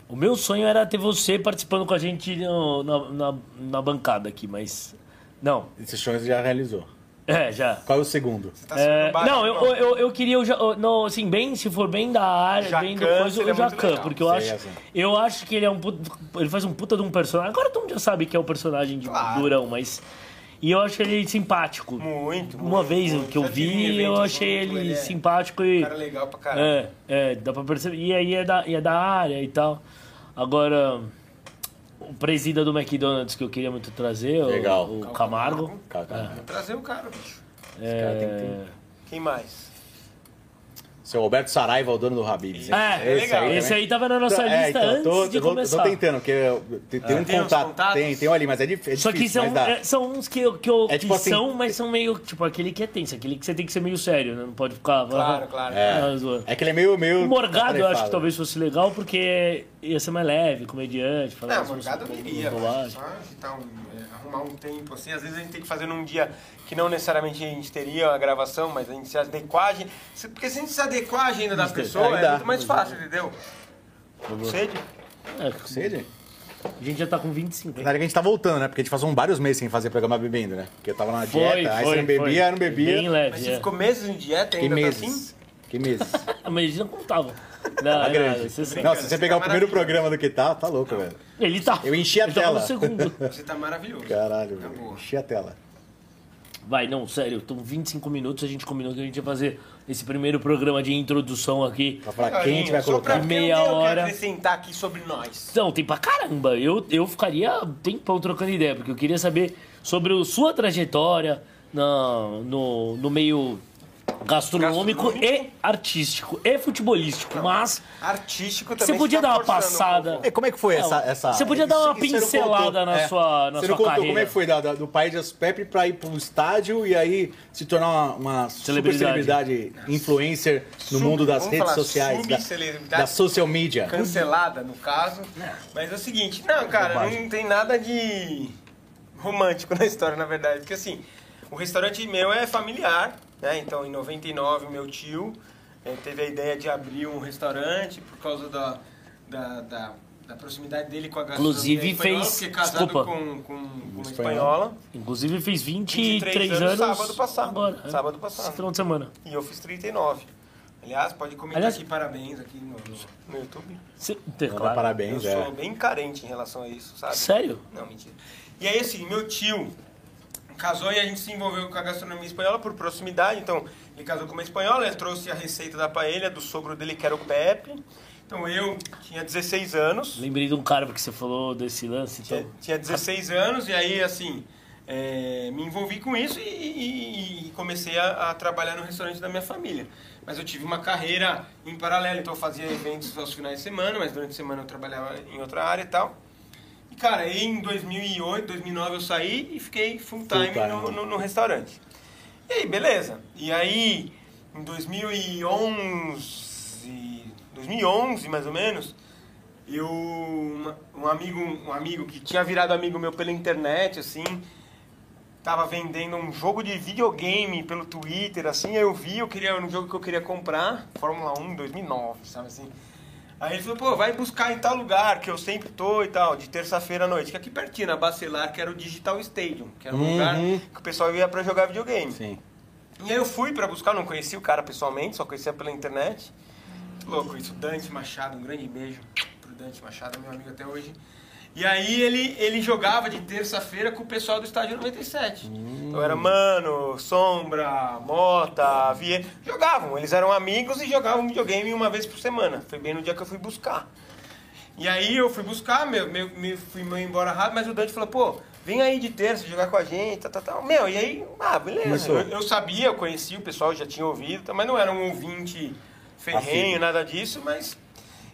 O meu sonho era ter você participando com a gente no- na, na, na bancada aqui, mas. Não. Esse show você já realizou. É, já. Qual é o segundo? Tá É, baixo, não, eu, eu, eu queria, o não, assim, bem, se for bem da área, bem do coisa, o Jacan, porque eu Seria acho, assim. eu acho que ele é um puta, ele faz um puta de um personagem. Agora todo mundo já sabe que é o personagem de Claro. Durão, mas e eu acho ele simpático. Muito, Uma muito, vez muito. que eu Já vi, eu achei junto, ele é simpático Um e cara legal pra caralho. é, é, dá pra perceber. E aí é da, e é da área e tal. Agora, o presida do McDonald's que eu queria muito trazer, o- Legal. o, Camargo. Camargo. Vou trazer o cara, bicho. cara tem que É, Quem mais? Seu Roberto Saraiva, o dono do Habib's. É, legal. esse também. aí tava na nossa É, lista então, antes tô, de vou- começar. Tô tentando, porque tem, tem um Tem contato. Tem, tem um ali, mas é, dif- é Só difícil. que são, mas dá. é, são uns que, eu- que, eu, É tipo que assim- são, mas são meio, tipo, aquele que é tenso, aquele que você tem que ser meio sério, né? Não pode ficar... Claro, claro. Ah, zoa. É que ele é meio. meio O Morgado eu acho que talvez fosse legal, porque ia ser mais leve, comediante, falar Não, Morgado eu iria. agitar um, é, arrumar um tempo assim. Às vezes a gente tem que fazer num dia que não necessariamente a gente teria a gravação, mas a gente se adequar. a gente- Porque se a gente se adequar à agenda da pessoa, é muito mais fácil, entendeu? Sede? É, Sede? a gente já tá com 25. Na verdade que a gente tá voltando, né? Porque a gente passou vários meses sem fazer programa bebendo, né? Porque eu tava na Foi, dieta, aí foi, você não bebia, foi. aí não bebia. Bem leve, Mas você é. ficou meses em dieta Que ainda tá meses. assim? Que meses. Ah, Mas não contava. Não, Tá não, grande. você sabe. Não, se você pegar o Tá primeiro maravilhoso. programa do que tá, tá louco, velho. Ele tá. Eu enchi a ele tava tela. no segundo. Você tá maravilhoso. Caralho, Tá velho. boa. Enchi a tela. Vai, não, sério, estão 25 minutos, a gente combinou que a gente ia fazer esse primeiro programa de introdução aqui. Pra falar quem a gente vai pra colocar. porque Meia eu o hora. acrescentar aqui sobre nós. Então, tem pra caramba. Eu, eu ficaria um tempão trocando ideia, porque eu queria saber sobre a sua trajetória na, no, no meio gastronômico, Gastronômico. e artístico e futebolístico. Mas Artístico também você podia dar uma um passada. E como é que foi essa, essa. você podia dar uma Isso- isso você não pincelada contou. na É. sua- na Você sua não contou carreira. como é que foi da, da- do pai de Pepe pra ir pro estádio e aí se tornar uma, uma super Celebridade. celebridade influencer no Sub- mundo das vamos redes falar, sociais, da, subcelebridade. da social media. cancelada, no caso. Mas é o seguinte, não, cara, não tem nada de romântico na história, na verdade. Porque assim, o restaurante meu é familiar, né? Então, em 99, meu tio eh, teve a ideia de abrir um restaurante por causa da, da, da, da proximidade dele com a gastronomia Inclusive, espanhola, fez- porque é casado desculpa. com, com, com uma Espanhola. Inclusive fez 23 23 anos anos. sábado passado. Agora, é. Sábado passado. Final de semana. E eu fiz 39. Aliás, pode comentar Aliás- aqui parabéns aqui no, no, YouTube. Você, Manda claro. parabéns, Eu é. sou bem carente em relação a isso, sabe? Sério? Não, mentira. E aí, assim, meu tio casou e a gente se envolveu com a gastronomia espanhola por proximidade. Então, ele casou com uma espanhola, ele trouxe a receita da paella do sogro dele, que era o Pepe. Então, eu tinha 16 anos. Lembrei de um cara porque você falou desse lance. Tinha, Então. tinha 16 anos e aí, assim, é, me envolvi com isso e, e- e comecei a, a trabalhar no restaurante da minha família. Mas eu tive uma carreira em paralelo, então eu fazia eventos aos finais de semana, mas durante a semana eu trabalhava em outra área e tal. Cara, em 2008, 2009 eu saí e fiquei full time, Full time. no, no- no restaurante. E aí, beleza. E aí, em 2011, 2011 mais ou menos, eu um amigo um amigo que tinha virado amigo meu pela internet assim tava vendendo um jogo de videogame pelo Twitter assim aí eu vi eu queria um jogo que eu queria comprar Fórmula 1 2009 sabe assim aí ele falou pô vai buscar em tal lugar que eu sempre tô e tal de terça-feira à noite que é aqui pertinho na Bacelar que era o Digital Stadium que era um Uhum. lugar que o pessoal ia pra jogar videogame Sim. e aí eu fui pra buscar, não conheci o cara pessoalmente, só conhecia pela internet. Muito louco isso, Dante Machado, um grande beijo pro Dante Machado, meu amigo até hoje. E aí ele, ele jogava de terça-feira com o pessoal do Estádio 97. Então era Mano, Sombra, Mota, Vieira. Jogavam, eles eram amigos e jogavam videogame uma vez por semana. Foi bem no dia que eu fui buscar. E aí eu fui buscar, meu, meu, meu, fui meio embora rápido, mas o Dante falou, pô, vem aí de terça jogar com a gente, tal, tal, tal. Meu, e aí, ah, beleza. Eu, eu sabia, eu conhecia o pessoal, já tinha ouvido, tá, mas não era um ouvinte ferrenho, nada disso, mas...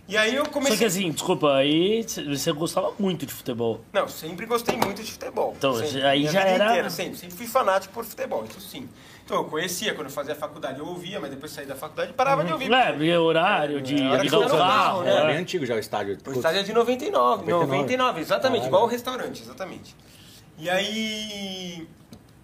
E aí eu comecei... Só que assim, desculpa, aí você gostava muito de futebol. Não, sempre gostei muito de futebol. Então, sempre, aí minha já vida era- Inteira, sempre, sempre fui fanático por futebol, isso sim. Então eu conhecia, quando eu fazia faculdade eu ouvia, mas depois saí da faculdade e parava de ouvir. É, via horário de É, hora que ligar o carro. né? É, né? bem antigo já o estádio. O estádio é de 99, 99, 99. exatamente, Caralho. igual o restaurante, exatamente. E aí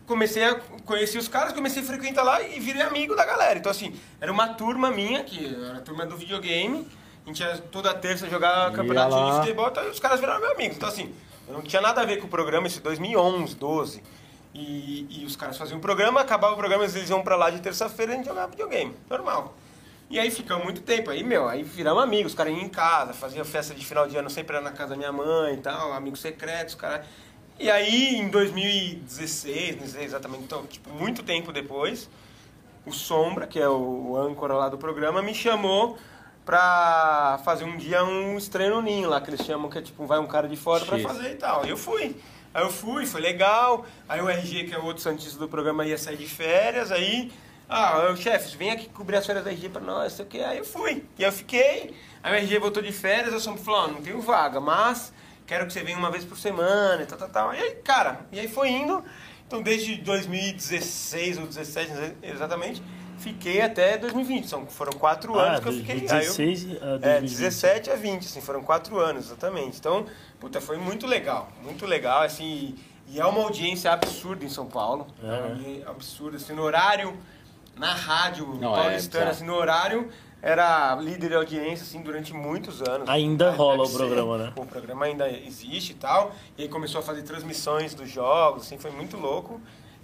comecei a conhecer os caras, comecei a frequentar lá e virei amigo da galera. Então assim, era uma turma minha, que era a turma do videogame, a gente ia toda terça jogar Ia campeonato lá. de futebol, então, e os caras viraram meus amigos. Então assim, eu não tinha nada a ver com o programa, isso em 2011, 12. E, e os caras faziam um programa, acabava o programa, eles iam pra lá de terça-feira e a gente jogava videogame, normal. E aí ficamos muito tempo. Aí, meu, aí viramos amigos. Os caras iam em casa, faziam festa de final de ano, sempre era na casa da minha mãe e tal, amigos secretos, cara. E aí, em 2016, não sei exatamente, então, tipo, muito tempo depois, o Sombra, que é o âncora lá do programa, me chamou pra fazer um dia um estreio no ninho lá, que eles chamam que é tipo, vai um cara de fora pra X. fazer e tal. E eu fui. Aí eu fui, foi legal. Aí o RG, que é o outro santista do programa, ia sair de férias. Aí, ah, o chefe, vem aqui cobrir as férias da RG pra nós, sei o que. Aí eu fui. E eu fiquei. Aí o RG voltou de férias, eu só falou, ó, não tenho vaga, mas quero que você venha uma vez por semana e tal, tal, tal. E aí, cara, e aí foi indo. Então, desde 2016 ou 17, exatamente, fiquei até 2020. São, foram quatro Ah, anos que eu fiquei. Aí eu- 16 a é, 2020. 17 a 20, assim, foram quatro anos, exatamente. Então, puta, foi muito legal, muito legal, assim, e é uma audiência absurda em São Paulo, é, uma audiência absurda, assim, no horário na rádio Não, é paulistana, bizarro. assim, no horário, era líder de audiência, assim, durante muitos anos. Ainda Ah, rola o programa, né? O programa ainda existe e tal. E aí começou a fazer transmissões dos jogos, assim, foi muito louco.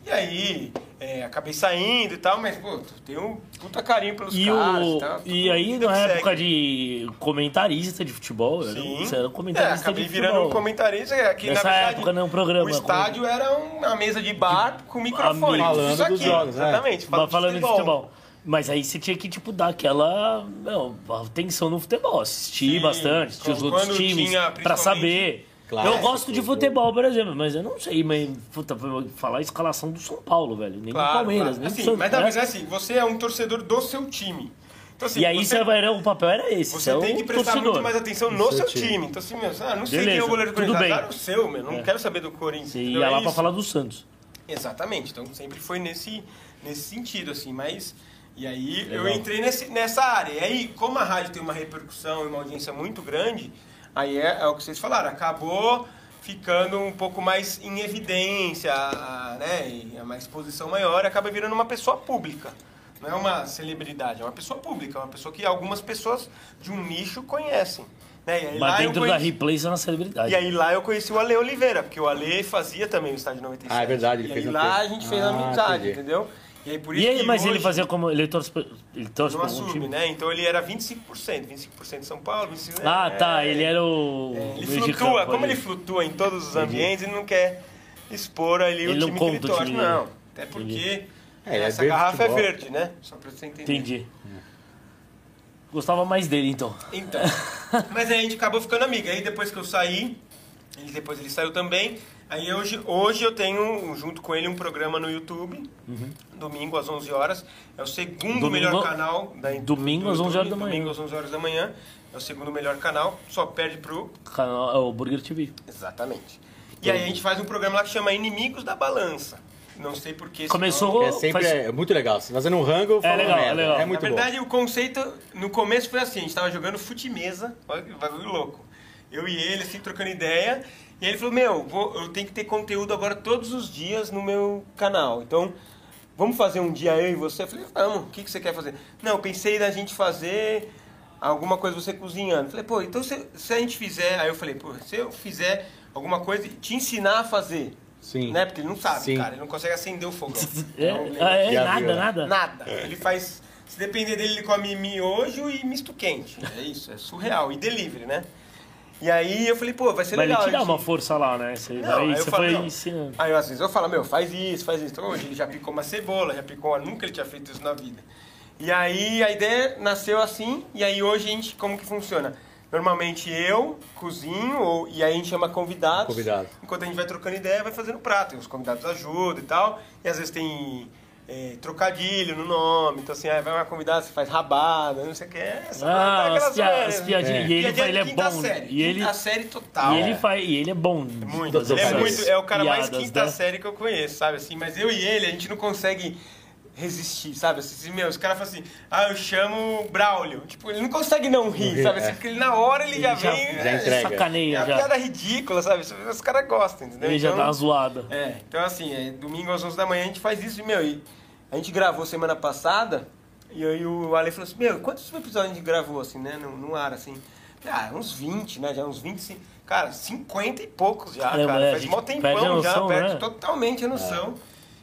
E aí, é, acabei saindo e tal, mas, pô, tu tem um puta carinho pelos E, caras o, tal, e todo aí, na época segue. de comentarista de futebol, era- Sim. você era É, comentarista acabei de virando futebol. um comentarista é, que, Nessa na verdade, época, né, um programa, O estádio era uma mesa de bar com microfone. Falando Isso aqui, dos jogos, né? Exatamente, Falando, falando de futebol. Mas aí você tinha que, tipo, dar aquela não, atenção no futebol, assistir Sim, bastante, assistir os outros times, tinha, pra principalmente- saber. Claro. eu gosto de futebol, por exemplo, mas eu não sei, mas, puta, falar a escalação do São Paulo, velho. Nem Claro, do Palmeiras, claro. nem Assim, do Santos. mas, não, né? mas é assim, você é um torcedor do seu time. Então, assim, E aí você, o papel era esse, você é tem que prestar torcedor. muito mais atenção no seu seu time. time. Então, assim, meu, ah, não sei Beleza, quem é o goleiro do Corinthians, o seu, meu. Não É. quero saber do Corinthians. Você entendeu? ia É lá pra isso. falar do Santos. Exatamente, então sempre foi nesse, nesse sentido, assim, mas. E aí eu Legal. entrei nesse, nessa área. E aí, como a rádio tem uma repercussão e uma audiência muito grande, aí é, é o que vocês falaram, acabou ficando um pouco mais em evidência, a- né? E é uma exposição maior, acaba virando uma pessoa pública. Não é uma celebridade, é uma pessoa pública, é uma pessoa que algumas pessoas de um nicho conhecem. Né? E aí, Mas dentro da conheci- replay você é uma celebridade. e aí lá eu conheci o Ale Oliveira, porque o Ale fazia também o Estádio 97. Ah, é verdade, ele e fez aí um lá tempo. a gente fez Ah, amizade, entendi. entendeu? E aí por E isso ele, que mas ele hoje fazia como. Ele torce, pra- ele torce não pra algum assume, time? né? Então ele era 25%, 25% São Paulo, 25%... Ah, é, tá. Ele era o. é, ele meio de flutua, campo como ali. ele flutua em todos os ambientes, ele não quer expor ali Ele o não time que ele conta o torce, time dele. não. Até porque É, ele é essa verde garrafa futebol. é verde, né? Só pra você entender. Entendi. Gostava mais dele, então. Então, mas aí a gente acabou ficando amigo. Aí depois que eu saí, ele, depois ele saiu também. Aí hoje, hoje eu tenho, junto com ele, um programa no YouTube, domingo às 11 horas. É o segundo Domingo- melhor canal da Domingo do às 11 horas da manhã. Domingo às 11 horas da manhã. É o segundo melhor canal, só perde pro... Canal, é o Burger TV. Exatamente. E aí a gente faz um programa lá que chama Inimigos da Balança. Não sei porquê. esse Começou-. É sempre Faz- é muito legal. Você fazendo um rango, falando legal, é legal. É muito Na bom. verdade, o conceito no começo foi assim: a gente tava jogando fute-mesa, olha que bagulho louco. Eu e ele, assim, trocando ideia. E aí ele falou: Meu, vou- eu tenho que ter conteúdo agora todos os dias no meu canal. Então, vamos fazer um dia eu e você? Eu falei: Vamos, o que, que você quer fazer? Não, eu pensei da gente fazer alguma coisa você cozinhando. Eu falei: Pô, então se, se a gente fizer. Aí eu falei: Pô, se eu fizer alguma coisa e te ensinar a fazer. Sim. Né? Porque ele não sabe, Sim. cara, ele não consegue acender o fogão. É, Então, ele- ah, é Já nada, né? nada. Nada. Ele faz. Se depender dele, ele come miojo e misto quente. É isso, é surreal. E delivery, né? E aí eu falei, pô, vai ser Mas ele legal. te dá gente- uma força lá, né? Você, Não, aí aí você falo, foi ensinando. Aí às vezes eu falo, meu, faz isso, faz isso. Então, hoje ele já picou uma cebola, já picou uma... Nunca ele tinha feito isso na vida. E aí a ideia nasceu assim, e aí hoje a gente, como que funciona? Normalmente eu cozinho, ou, e aí a gente chama convidados. Convidado. Enquanto a gente vai trocando ideia, vai fazendo prato. E os convidados ajudam e tal. E às vezes tem é, trocadilho no nome. Então assim, aí vai uma convidada, você faz rabada, não sei o que. Essa, Ah, aquelas as, pia- zoeiras, as né? piadinhas. E ele, Piadinha ele é bom. Série, E ele, quinta série total. e ele faz. E ele é bom. Muito, ele é, muito, é o cara mais quinta né? série que eu conheço, sabe assim? Mas eu e ele, a gente não consegue resistir, sabe? Assim, meu, os caras falam assim, ah, eu chamo Braulio. Tipo, ele não consegue não rir, rir, sabe? é. Assim, porque ele na hora ele, já, já- vem... já é, entrega. É Sacaneia uma já. piada ridícula, sabe? Os caras gostam, entendeu? Ele já Então, dá uma zoada. É, então assim, é, domingo às 11 da manhã a gente faz isso, e, meu, e a gente gravou semana passada, e aí o Ale falou assim, meu, quantos episódios a gente gravou, assim, né, no, no ar, assim? Ah, uns 20, né, já uns 25, cara, 50 e poucos já, cara, é, a faz mó perde tempão a noção, já, perde né? totalmente a noção.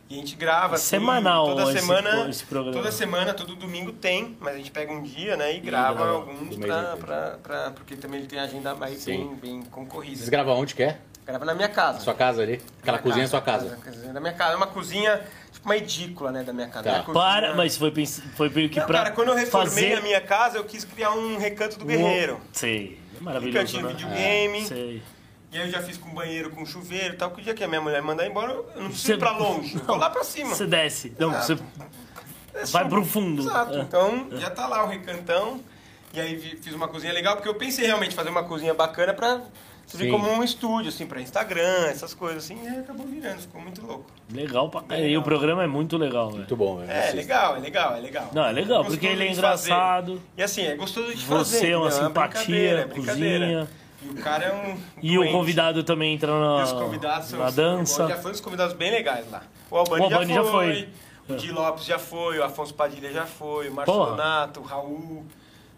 E a gente grava, assim, Semanal toda esse- semana, esse programa. toda semana, todo domingo tem, mas a gente pega um dia, né, e grava grava alguns pra, pra, pra- porque também ele tem agenda mais bem, bem concorrida. Vocês gravam onde quer? Grava na minha casa. Sua casa ali? Aquela Minha cozinha é sua casa. A cozinha da minha casa. É uma cozinha, uma edícula, né, da minha casa. Tá. Minha Para, mas foi, pens- foi meio que Não, pra. cara, quando eu reformei fazer... a minha casa, eu quis criar um recanto do guerreiro. Sei. É Um maravilhoso. recantinho Né? videogame. Sei. E aí eu já fiz com banheiro, com chuveiro e tal. Que o dia que a minha mulher me mandar embora, eu não preciso Você- ir pra longe. Eu vou lá pra cima. Você desce. Não, você É vai pro fundo. Exato. É. Então, já tá lá o recantão. E aí fiz uma cozinha legal, porque eu pensei realmente em fazer uma cozinha bacana pra servir Sim. como um estúdio, assim, pra Instagram, essas coisas assim. E acabou virando, ficou muito louco. Legal pra caralho. E o programa é muito legal, velho. Muito bom, velho. É, legal, é legal, é legal. Não, é legal, Gostoso porque ele é de fazer. engraçado. E assim, é gostoso de fazer. Você é uma entendeu? simpatia, brincadeira, é brincadeira. cozinha. E o cara é um. E o doente. convidado também entra na, E os convidados são na dança. Já foi uns convidados bem legais lá. O Albani, O Albani já, já foi. foi. O Di Lopes já foi, o Afonso Padilha já foi, o Márcio Porra. Donato, o Raul.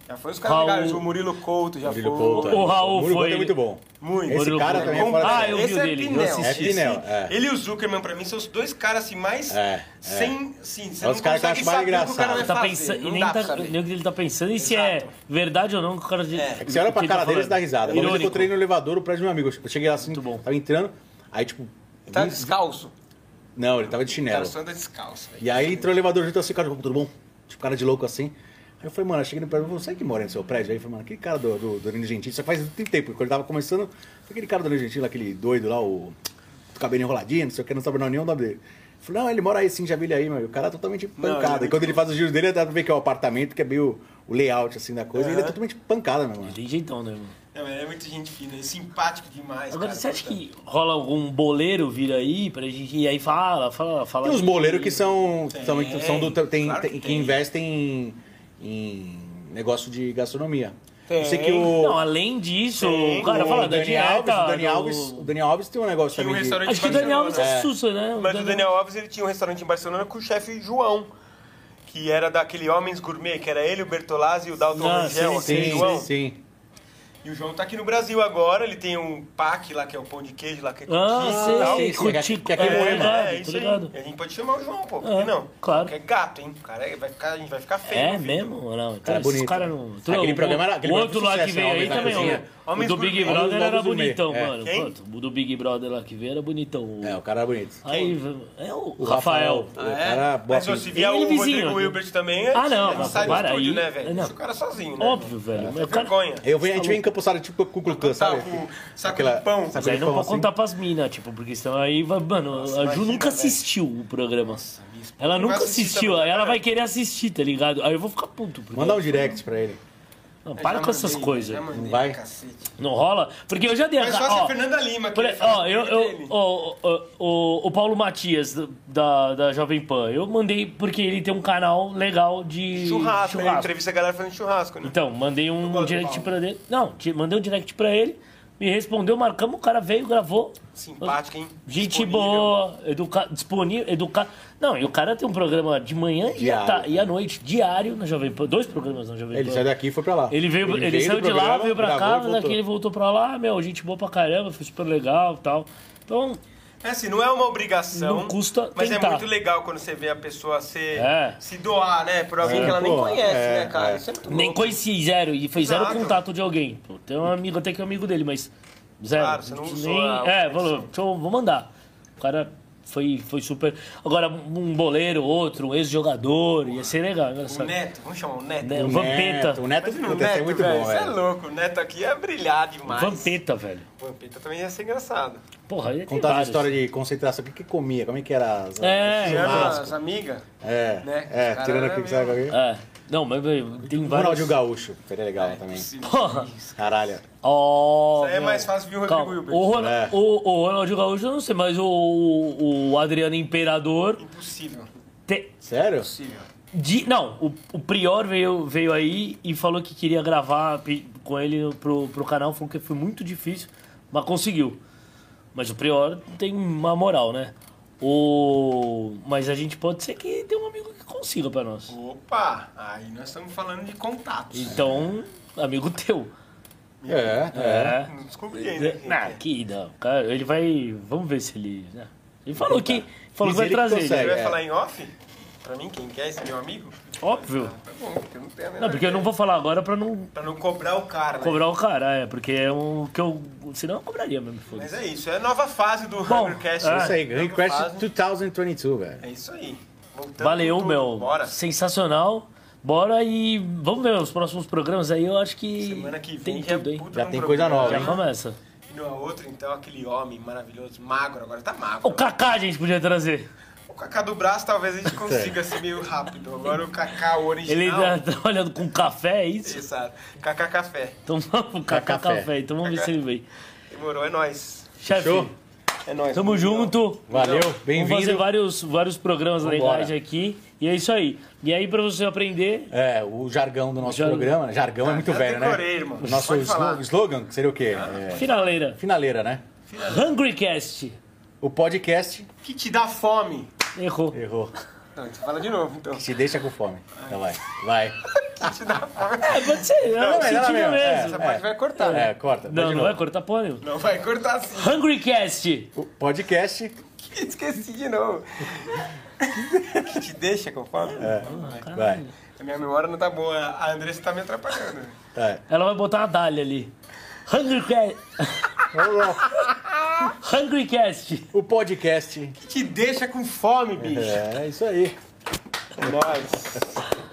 Já foi os caras Raul. legais. O Murilo Couto já Murilo foi. Couto, é. O Raul Murilo Couto foi- é muito bom. Muito. Esse Murilo cara Couto. também é fora Ah, eu vi Esse o é dele, eu Pinel. assisti. É Pinel, é. Ele e o Zuckerman, pra mim, são os dois caras assim, mais. É, é. Sem. Sim, você É os não caras que eu consegue acho mais saber o o cara engraçado. vai Tá fazer. pensando, e nem, tá, nem o que ele tá pensando e se é verdade ou não que o cara de. É que você olha pra cara tá deles e dá risada. Uma vez eu encontrei no elevador o prédio do meu amigo. Eu cheguei lá assim, Muito bom. tava entrando, aí tipo... Tá descalço. Não, ele tava de O chinelo. cara só anda descalço, velho. E aí entrou o elevador junto assim, cara, tudo bom? Tipo, cara de louco assim. Aí eu falei, mano, eu cheguei no prédio, você que mora no seu prédio? Aí eu falei, mano, aquele cara do, do, do Danilo Gentili, só faz muito tempo, quando ele tava começando, aquele cara do Danilo Gentili, aquele doido lá, o do cabelo enroladinho, não sei o que, não sabe não, nenhum nome dele. Eu falei, não, ele mora aí sim, já vi ele aí, mano. O cara é totalmente Não, pancada. ele é e quando ele faz os giros dele, dá pra ver que é o apartamento, que é meio o layout assim da coisa, e ele é totalmente pancada, meu mano. Tem jeitão, né, mano? Não, ele é muito gente fina, é simpático demais. Agora, cara. você acha que rola algum boleiro vir aí pra gente ir aí fala, fala, fala. Tem uns boleiros que são, Tem, são, são do, tem, claro que tem- que tem. investem em, negócio de gastronomia. Tem. Eu sei que o, Não, além disso, Tem, o cara o fala da Dani dieta. Alves, o Dani do- Alves, o Dani Alves tem um negócio Tinha um também de... restaurante Acho que o Daniel Alves Barcelona. é sussa, né? Mas o Daniel Alves ele tinha um restaurante em Barcelona com o chefe João, que era daquele Homens Gourmet, que era ele, o Bertolazzi e o Dalton Ah, Rangel, sim, aquele Sim, João. sim, sim. E o João tá aqui no Brasil agora, ele tem um PAC lá, que é o pão de queijo lá, que é Ah, contigo e tal. sei, sim, Curitico. que é aqui é, É, tô isso ligado. aí. A gente pode chamar o João, pô. Por É, que não? claro. Porque é gato, hein? O cara é- vai ficar, a gente vai ficar feio. É mesmo? Ou não? Então, Cara, esses bonito. caras não. Aquele o- programa era- aquele O outro lá que veio né? aí também. Cozinha. O, do Big. Brother era bonitão, é. mano. O do Big Brother lá que veio era bonitão. É, o cara era bonito. Aí, é o, O Rafael. Rafael. O cara, boa Mas se você vier o. Rodrigo Wilbert também, Ah, não, sai do para estúdio, aí. né, velho? Não. Deixa o cara sozinho, né? Óbvio, velho. É cara- vergonha. Eu venho, a gente vem tipo com o Clucã, sabe? O saco Aquela- de pão. Mas aí não pode assim. contar pras minas, tipo, porque senão aí vai. Mano, Nossa, a Ju imagina, nunca velho. assistiu o programa. esposa Ela nunca assistiu, também, aí ela cara. vai querer assistir, tá ligado? Aí eu vou ficar puto. Manda um direct pra ele. Não, Eu para com essas coisas. Não vai? cacete. Não rola? Porque eu já dei a Mas só se Fernanda Lima. que por- ó, eu, o eu, o, o Paulo Matias, da, da Jovem Pan, eu mandei porque ele tem um canal legal de Churrasco, ele entrevista a galera fazendo churrasco, né? Então, mandei um direct pra ele. Não, mandei um direct pra ele, me respondeu, marcamos, o cara veio, gravou. Simpático, hein? Gente Disponível. boa, educa, disponível, educar. Não, e o cara tem um programa de manhã e, à ta- e à noite, diário na Jovem Pan. Dois programas na Jovem Ele Pan. saiu daqui e foi pra lá. Ele veio, ele, veio saiu de lá, programa, veio pra cá, daqui ele voltou pra lá, meu, gente boa pra caramba, foi super legal e tal. Então, É assim, não é uma obrigação. Não custa Mas tentar. é muito legal quando você vê a pessoa ser, É. se doar, né? Por alguém É, que ela nem pô, conhece, é, né, cara? é. É muito nem louco. conheci zero, e foi zero contato de alguém. Pô, tem um amigo, até que é amigo dele, mas zero. Claro, você não usou nem, É, falou, deixa eu, vou mandar. O cara foi, foi super. Agora, um boleiro, outro, um ex-jogador, ia ser legal, O engraçado. Neto, vamos chamar o Neto. Né, O o Vampeta. Neto, o Neto o esse é Neto, muito velho. bom, Você é velho. louco. O Neto aqui ia brilhar demais. Vampeta, velho. Vampeta também ia ser engraçado. Porra, ele a história de concentração. O que que comia? Como é que era? As, É, as- amigas. É, né? é, tirando aqui que sabe alguém. É. Não, mas tem vários. Ronaldinho Gaúcho, seria legal também. Porra. Caralho. Ó. Isso aí é mais fácil vir o Rodrigo Hilbert. O, Ron- É. o, o Ronaldinho Gaúcho eu não sei, mas o, o Adriano Imperador. Impossível. te- Sério? Impossível. de- não, o, o Prior veio, veio aí e falou que queria gravar com ele pro, pro canal. Falou que foi muito difícil, mas conseguiu. Mas o Prior tem uma moral, né? O... Mas a gente pode ser que tem um amigo que consiga pra nós. Opa! Aí nós estamos falando de contatos. Então, amigo teu. É, é. É. Não descobri ainda. quem Não, que não. Cara, ele vai. Vamos ver se ele. né? Ele falou que. Falou que vai ele trazer. Você consegue. né? vai É. falar em off? Pra mim, quem quer esse meu amigo? Óbvio. Tá bom, porque eu não menor Não, porque eu não vou falar agora pra não Pra não cobrar o cara, né? cobrar o cara, é. Porque é um. Que eu. Senão eu cobraria mesmo, Mas foda-se. é isso, é a nova fase do Bom, Hungercast. é. Isso aí, fase. 2022, velho. É isso aí. Voltamos Valeu, tudo. meu. Bora. Sensacional. Bora e vamos ver os próximos programas aí. Eu acho que. Semana que tem vem já, tudo, é hein? puta Já tem coisa nova, Já hein? começa. E no outro, então, aquele homem maravilhoso, magro, agora tá magro. O Kaká a gente podia trazer. O Kaká do braço talvez a gente consiga ser meio rápido. Agora o Kaká, o original. Ele tá trabalhando com café, é isso? Exato. Kaká Café. Então vamos, Kaká Café. Então vamos ver se ele vem. Demorou, é nóis. Chefe? É nóis. tamo junto. Valeu, Vamos fazer bem-vindo. vários, vários programas Vambora. legais aqui. E é isso aí. E aí, pra você aprender. É, o jargão do nosso Jar- programa. né? Jargão é muito já velho, decorei, né? irmão. O nosso Pode falar. slo- slogan seria o quê? É, Finaleira. finaleira, né? Hungrycast. O podcast que te dá fome? Errou. errou. Não, você fala de novo, então. Que te deixa com fome. Então vai, vai. Te dá fome. É, pode ser, eu Não, não, senti mesmo, é. mesmo. Essa parte vai cortar. né? É, corta. vai Não, de não vai cortar porra nenhuma. Não vai cortar sim. Hungrycast. O podcast. Esqueci de novo. que te deixa com fome? É, vai. A minha memória não tá boa. A Andressa tá me atrapalhando. É. Ela vai botar uma Dália ali. Hungrycast. Vamos lá. Hungrycast. O podcast. Que te deixa com fome, bicho. É, isso aí. Nós.